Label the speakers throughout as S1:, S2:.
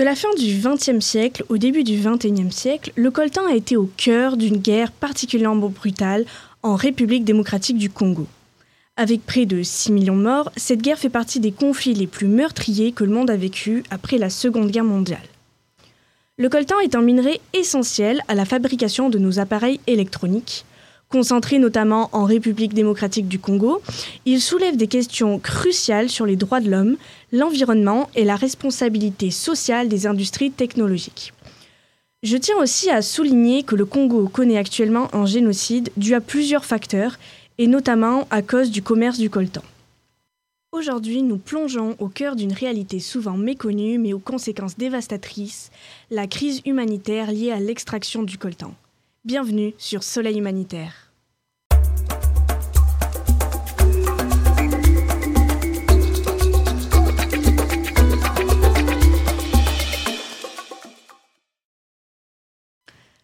S1: De la fin du XXe siècle au début du XXIe siècle, le coltan a été au cœur d'une guerre particulièrement brutale en République démocratique du Congo. Avec près de 6 millions de morts, cette guerre fait partie des conflits les plus meurtriers que le monde a vécu après la Seconde Guerre mondiale. Le coltan est un minerai essentiel à la fabrication de nos appareils électroniques, Concentré notamment en République démocratique du Congo, il soulève des questions cruciales sur les droits de l'homme, l'environnement et la responsabilité sociale des industries technologiques. Je tiens aussi à souligner que le Congo connaît actuellement un génocide dû à plusieurs facteurs, et notamment à cause du commerce du coltan. Aujourd'hui, nous plongeons au cœur d'une réalité souvent méconnue mais aux conséquences dévastatrices, la crise humanitaire liée à l'extraction du coltan. Bienvenue sur Soleil Humanitaire.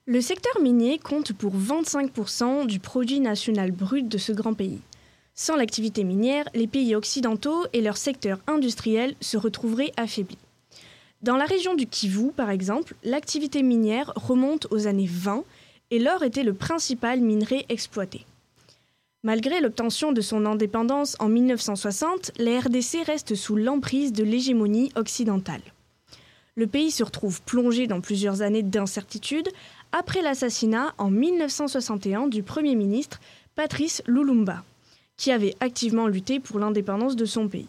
S1: Le secteur minier compte pour 25% du produit national brut de ce grand pays. Sans l'activité minière, les pays occidentaux et leur secteur industriel se retrouveraient affaiblis. Dans la région du Kivu, par exemple, l'activité minière remonte aux années 20 et l'or était le principal minerai exploité. Malgré l'obtention de son indépendance en 1960, la RDC reste sous l'emprise de l'hégémonie occidentale. Le pays se retrouve plongé dans plusieurs années d'incertitude après l'assassinat en 1961 du Premier ministre Patrice Lumumba, qui avait activement lutté pour l'indépendance de son pays.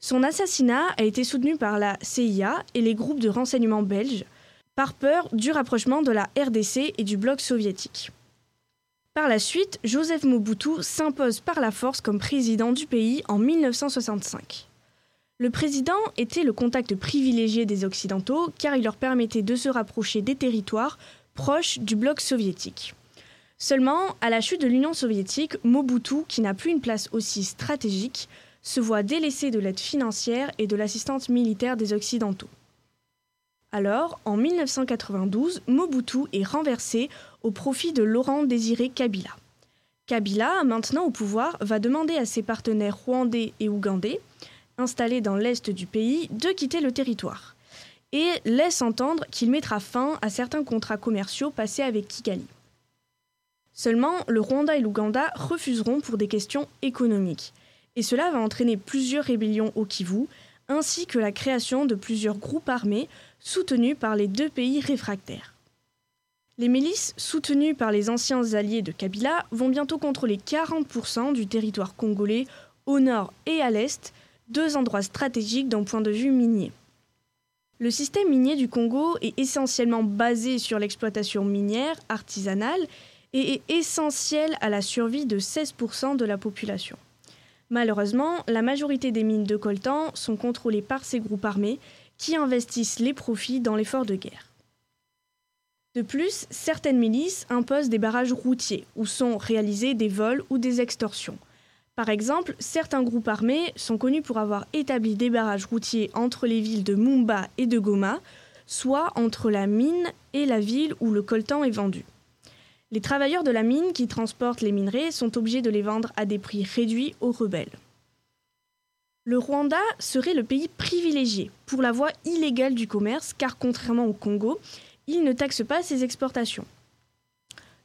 S1: Son assassinat a été soutenu par la CIA et les groupes de renseignement belges, par peur du rapprochement de la RDC et du bloc soviétique. Par la suite, Joseph Mobutu s'impose par la force comme président du pays en 1965. Le président était le contact privilégié des Occidentaux car il leur permettait de se rapprocher des territoires proches du bloc soviétique. Seulement, à la chute de l'Union soviétique, Mobutu, qui n'a plus une place aussi stratégique, se voit délaissé de l'aide financière et de l'assistance militaire des Occidentaux. Alors, en 1992, Mobutu est renversé au profit de Laurent Désiré Kabila. Kabila, maintenant au pouvoir, va demander à ses partenaires rwandais et ougandais, installés dans l'est du pays, de quitter le territoire, et laisse entendre qu'il mettra fin à certains contrats commerciaux passés avec Kigali. Seulement, le Rwanda et l'Ouganda refuseront pour des questions économiques, et cela va entraîner plusieurs rébellions au Kivu, ainsi que la création de plusieurs groupes armés soutenus par les deux pays réfractaires. Les milices, soutenues par les anciens alliés de Kabila, vont bientôt contrôler 40% du territoire congolais au nord et à l'est, deux endroits stratégiques d'un point de vue minier. Le système minier du Congo est essentiellement basé sur l'exploitation minière artisanale et est essentiel à la survie de 16% de la population. Malheureusement, la majorité des mines de coltan sont contrôlées par ces groupes armés qui investissent les profits dans l'effort de guerre. De plus, certaines milices imposent des barrages routiers où sont réalisés des vols ou des extorsions. Par exemple, certains groupes armés sont connus pour avoir établi des barrages routiers entre les villes de Mumba et de Goma, soit entre la mine et la ville où le coltan est vendu. Les travailleurs de la mine qui transportent les minerais sont obligés de les vendre à des prix réduits aux rebelles. Le Rwanda serait le pays privilégié pour la voie illégale du commerce car contrairement au Congo, il ne taxe pas ses exportations.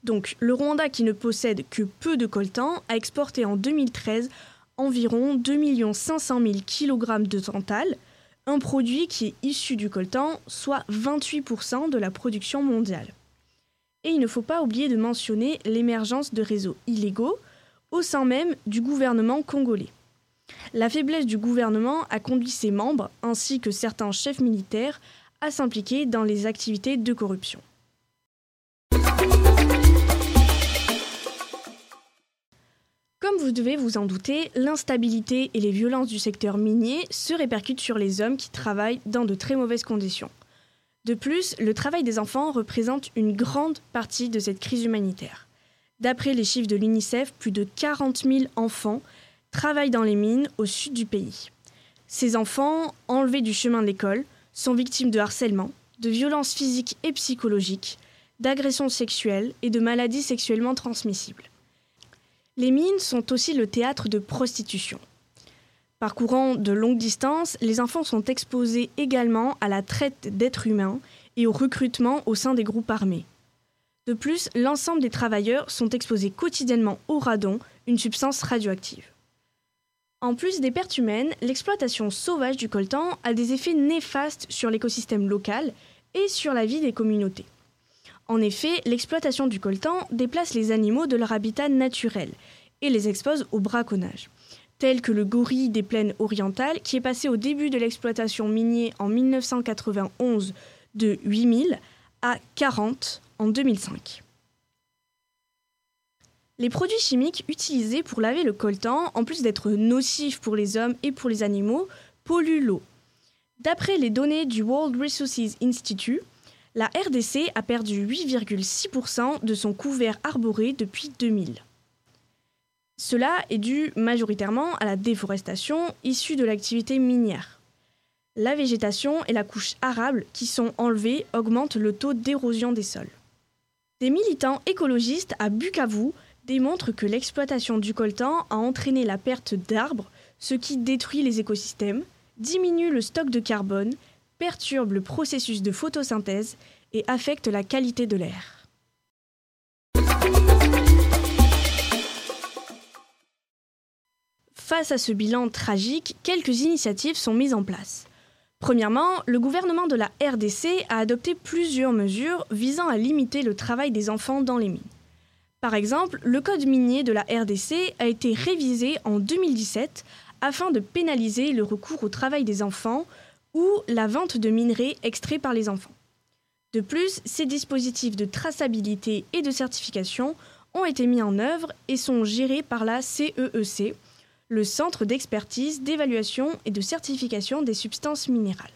S1: Donc le Rwanda qui ne possède que peu de coltan a exporté en 2013 environ 2 500 000 kg de tantal, un produit qui est issu du coltan, soit 28% de la production mondiale. Et il ne faut pas oublier de mentionner l'émergence de réseaux illégaux au sein même du gouvernement congolais. La faiblesse du gouvernement a conduit ses membres, ainsi que certains chefs militaires, à s'impliquer dans les activités de corruption. Vous devez vous en douter, l'instabilité et les violences du secteur minier se répercutent sur les hommes qui travaillent dans de très mauvaises conditions. De plus, le travail des enfants représente une grande partie de cette crise humanitaire. D'après les chiffres de l'UNICEF, plus de 40 000 enfants travaillent dans les mines au sud du pays. Ces enfants, enlevés du chemin de l'école, sont victimes de harcèlement, de violences physiques et psychologiques, d'agressions sexuelles et de maladies sexuellement transmissibles. Les mines sont aussi le théâtre de prostitution. Parcourant de longues distances, les enfants sont exposés également à la traite d'êtres humains et au recrutement au sein des groupes armés. De plus, l'ensemble des travailleurs sont exposés quotidiennement au radon, une substance radioactive. En plus des pertes humaines, l'exploitation sauvage du coltan a des effets néfastes sur l'écosystème local et sur la vie des communautés. En effet, l'exploitation du coltan déplace les animaux de leur habitat naturel et les expose au braconnage, tel que le gorille des plaines orientales qui est passé au début de l'exploitation minière en 1991 de 8000 à 40 en 2005. Les produits chimiques utilisés pour laver le coltan, en plus d'être nocifs pour les hommes et pour les animaux, polluent l'eau. D'après les données du World Resources Institute, la RDC a perdu 8,6% de son couvert arboré depuis 2000. Cela est dû majoritairement à la déforestation issue de l'activité minière. La végétation et la couche arable qui sont enlevées augmentent le taux d'érosion des sols. Des militants écologistes à Bukavu démontre que l'exploitation du coltan a entraîné la perte d'arbres, ce qui détruit les écosystèmes, diminue le stock de carbone, perturbe le processus de photosynthèse et affecte la qualité de l'air. Face à ce bilan tragique, quelques initiatives sont mises en place. Premièrement, le gouvernement de la RDC a adopté plusieurs mesures visant à limiter le travail des enfants dans les mines. Par exemple, le code minier de la RDC a été révisé en 2017 afin de pénaliser le recours au travail des enfants ou la vente de minerais extraits par les enfants. De plus, ces dispositifs de traçabilité et de certification ont été mis en œuvre et sont gérés par la CEEC, e le Centre d'expertise, d'évaluation et de certification des substances minérales.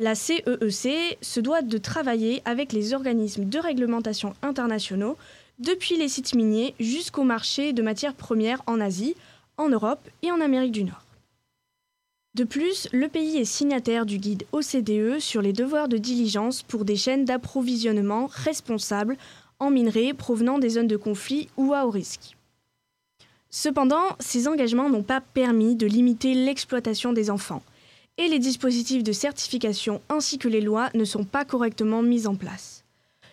S1: La CEEC e se doit de travailler avec les organismes de réglementation internationaux depuis les sites miniers jusqu'au marché de matières premières en Asie, en Europe et en Amérique du Nord. De plus, le pays est signataire du guide OCDE sur les devoirs de diligence pour des chaînes d'approvisionnement responsables en minerais provenant des zones de conflit ou à haut risque. Cependant, ces engagements n'ont pas permis de limiter l'exploitation des enfants, et les dispositifs de certification ainsi que les lois ne sont pas correctement mis en place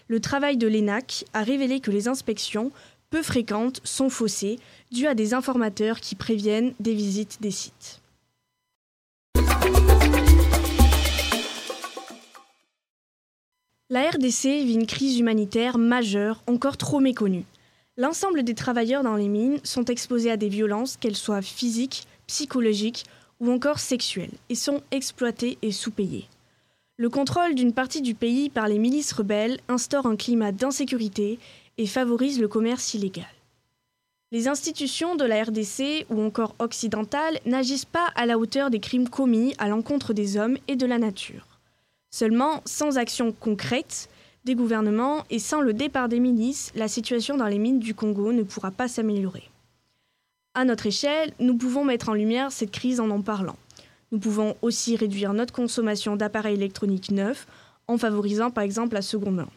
S1: le travail de l'ENAC a révélé que les inspections, peu fréquentes, sont faussées, dues à des informateurs qui préviennent des visites des sites. La RDC vit une crise humanitaire majeure, encore trop méconnue. L'ensemble des travailleurs dans les mines sont exposés à des violences, qu'elles soient physiques, psychologiques ou encore sexuelles, et sont exploités et sous-payés. Le contrôle d'une partie du pays par les milices rebelles instaure un climat d'insécurité et favorise le commerce illégal. Les institutions de la RDC ou encore occidentales n'agissent pas à la hauteur des crimes commis à l'encontre des hommes et de la nature. Seulement, sans action concrète des gouvernements et sans le départ des milices, la situation dans les mines du Congo ne pourra pas s'améliorer. À notre échelle, nous pouvons mettre en lumière cette crise en en parlant. Nous pouvons aussi réduire notre consommation d'appareils électroniques neufs en favorisant par exemple la seconde main.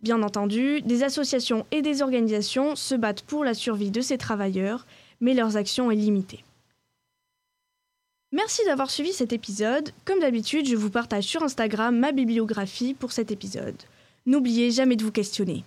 S1: Bien entendu, des associations et des organisations se battent pour la survie de ces travailleurs, mais leurs actions sont limitées. Merci d'avoir suivi cet épisode. Comme d'habitude, je vous partage sur Instagram ma bibliographie pour cet épisode. N'oubliez jamais de vous questionner.